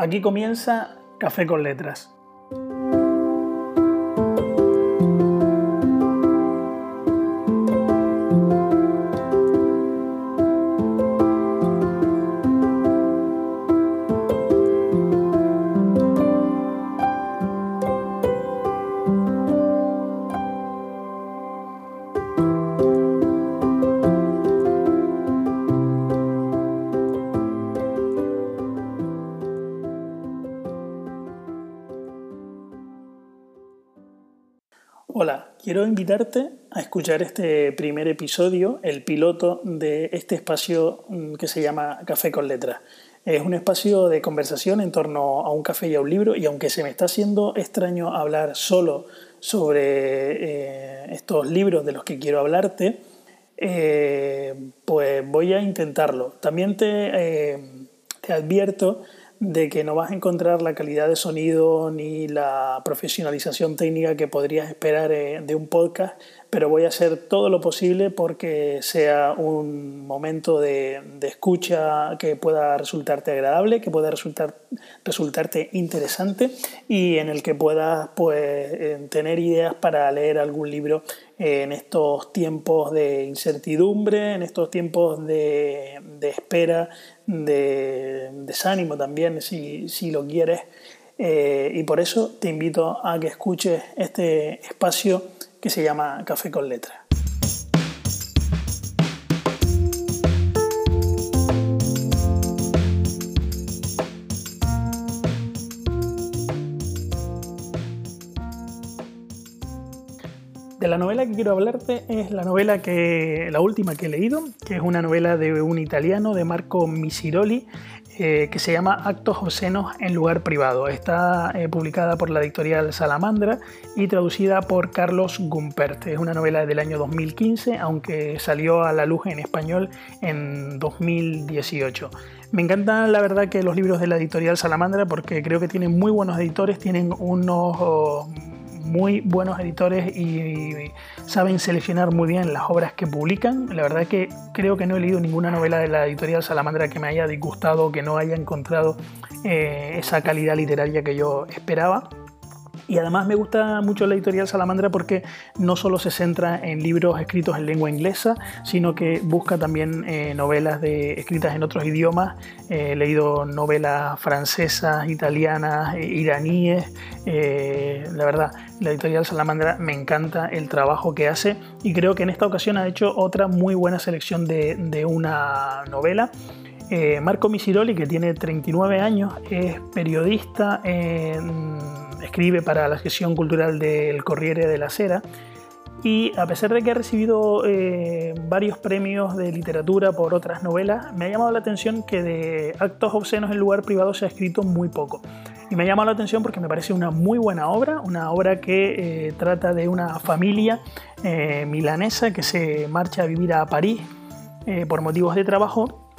aquí comienza Café con Letras. Hola, quiero invitarte a escuchar este primer episodio, el piloto de este espacio mm, que se llama Café con Letras. Es un espacio de conversación en torno a un café y a un libro y aunque se me está haciendo extraño hablar solo sobre eh, estos libros de los que quiero hablarte, eh, pues voy a intentarlo. También te, eh, te advierto de que no vas a encontrar la calidad de sonido ni la profesionalización técnica que podrías esperar eh, de un podcast, pero voy a hacer todo lo posible porque sea un momento de, escucha que pueda resultarte agradable, que pueda resultar, resultarte interesante y en el que puedas pues, eh, tener ideas para leer algún libro en estos tiempos de incertidumbre, en estos tiempos de, espera, de desánimo también, si, lo quieres. Eh, y por eso te invito a que escuches este espacio que se llama Café con Letras. De la novela que quiero hablarte es la novela que la última que he leído, que es una novela de un italiano de Marco Misiroli eh, que se llama Actos obscenos en lugar privado. Está eh, publicada por la editorial Salamandra y traducida por Carlos Gumpert. Es una novela del año 2015, aunque salió a la luz en español en 2018. Me encantan la verdad que los libros de la editorial Salamandra porque creo que tienen muy buenos editores, tienen unos... Muy buenos editores y, saben seleccionar muy bien las obras que publican. La verdad que creo que no he leído ninguna novela de la editorial Salamandra que me haya disgustado, que no haya encontrado eh, esa calidad literaria que yo esperaba. Y además me gusta mucho la editorial Salamandra porque no solo se centra en libros escritos en lengua inglesa, sino que busca también eh, novelas escritas en otros idiomas. he leído novelas francesas, italianas, eh, iraníes. Eh, la verdad, la editorial Salamandra me encanta el trabajo que hace y creo que en esta ocasión ha hecho otra muy buena selección de, de una novela. Marco Misiroli, que tiene 39 años, es periodista en escribe para la gestión cultural del Corriere de la Sera y a pesar de que ha recibido eh, varios premios de literatura por otras novelas, me ha llamado la atención que de actos obscenos en lugar privado se ha escrito muy poco. Y me ha llamado la atención porque me parece una muy buena obra, una obra que eh, trata de una familia eh, milanesa que se marcha a vivir a París por motivos de trabajo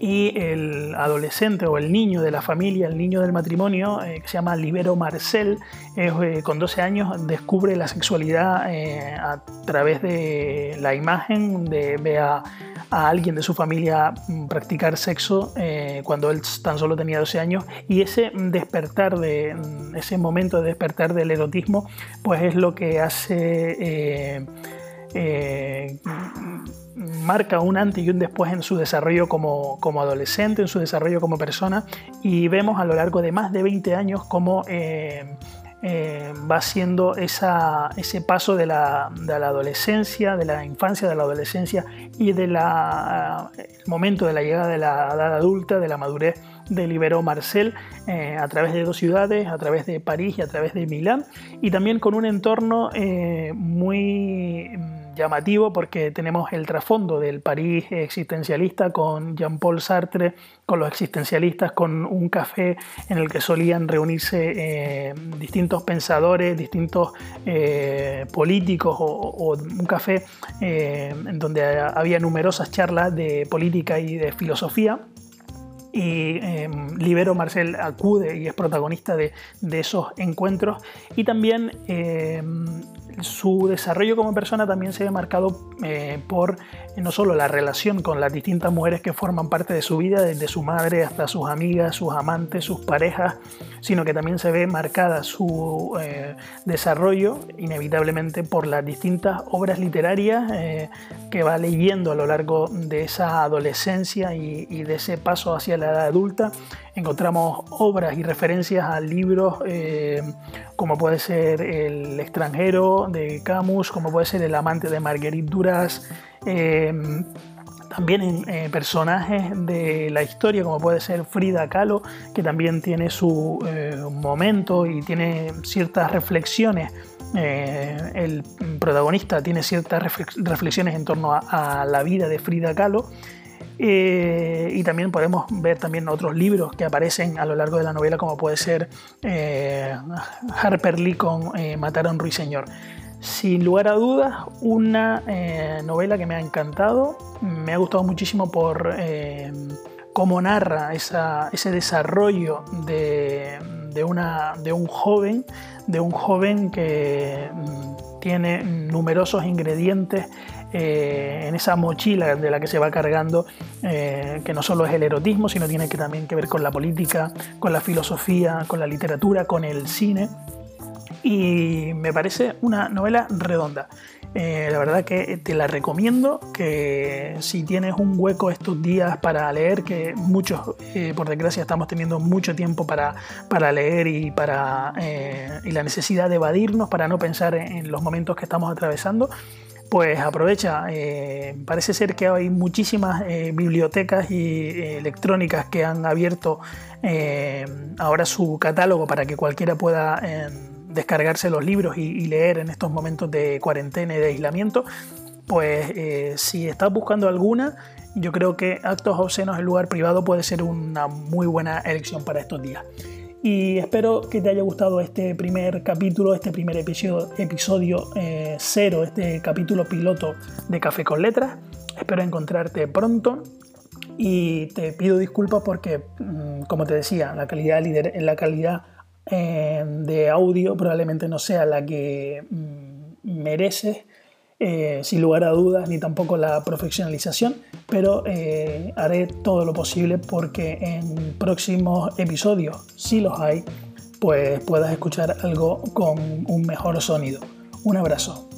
y el adolescente o el niño de la familia, el niño del matrimonio, eh, que se llama Libero Marcel, eh, con 12 años descubre la sexualidad eh, a través de la imagen, de ve a, alguien de su familia mm, practicar sexo cuando él tan solo tenía 12 años. Y ese despertar de mm, ese momento de despertar del erotismo pues es lo que hace marca un antes y un después en su desarrollo como, adolescente, en su desarrollo como persona, y vemos a lo largo de más de 20 años cómo eh, eh, va siendo ese paso de la, adolescencia, de la infancia, de la adolescencia y del momento de la llegada de la edad adulta, de la madurez de Libero Marcel eh, a través de dos ciudades, a través de París y a través de Milán, y también con un entorno muy llamativo porque tenemos el trasfondo del París existencialista con Jean-Paul Sartre, con los existencialistas, con un café en el que solían reunirse eh, distintos pensadores, distintos eh, políticos o, un café eh, en donde había numerosas charlas de política y de filosofía y em, Libero Marcel acude y es protagonista de, esos encuentros. Y también em, su desarrollo como persona también se ve marcado eh, por no solo la relación con las distintas mujeres que forman parte de su vida, desde su madre hasta sus amigas, sus amantes, sus parejas, sino que también se ve marcada su eh, desarrollo inevitablemente por las distintas obras literarias eh, que va leyendo a lo largo de esa adolescencia y, de ese paso hacia la edad adulta. Encontramos obras y referencias a libros eh, como puede ser El extranjero de Camus, como puede ser El amante de Marguerite Duras, eh, también en eh, personajes de la historia como puede ser Frida Kahlo, que también tiene su momento y tiene ciertas reflexiones. el protagonista tiene ciertas reflexiones en torno a la vida de Frida Kahlo. Eh, y también podemos ver también otros libros que aparecen a lo largo de la novela, como puede ser eh, Harper Lee con eh, Matar a un ruiseñor. Sin lugar a dudas, una novela que me ha encantado, me ha gustado muchísimo por cómo narra ese desarrollo de, de un joven, de un joven que mm, tiene numerosos ingredientes eh, en esa mochila de la que se va cargando, eh, que no solo es el erotismo, sino tiene que también que ver con la política, con la filosofía, con la literatura, con el cine. Y me parece una novela redonda. Eh, la verdad que te la recomiendo, que si tienes un hueco estos días para leer, que muchos, por desgracia, estamos teniendo mucho tiempo para, para leer y, para, y la necesidad de evadirnos para no pensar en los momentos que estamos atravesando, pues aprovecha. Eh, parece ser que hay muchísimas eh, bibliotecas y, eh, electrónicas que han abierto ahora su catálogo para que cualquiera pueda descargarse los libros y, leer en estos momentos de cuarentena y de aislamiento. Pues si estás buscando alguna, yo creo que Actos Obscenos en lugar privado puede ser una muy buena elección para estos días y espero que te haya gustado este primer capítulo, este primer episodio, episodio eh, cero, este capítulo piloto de Café con Letras. Espero encontrarte pronto y te pido disculpas porque, mm, como te decía, la calidad, la calidad eh, de audio probablemente no sea la que mm, mereces eh, sin lugar a dudas, ni tampoco la profesionalización, pero eh, haré todo lo posible porque en próximos episodios, si los hay, pues puedas escuchar algo con un mejor sonido. Un abrazo.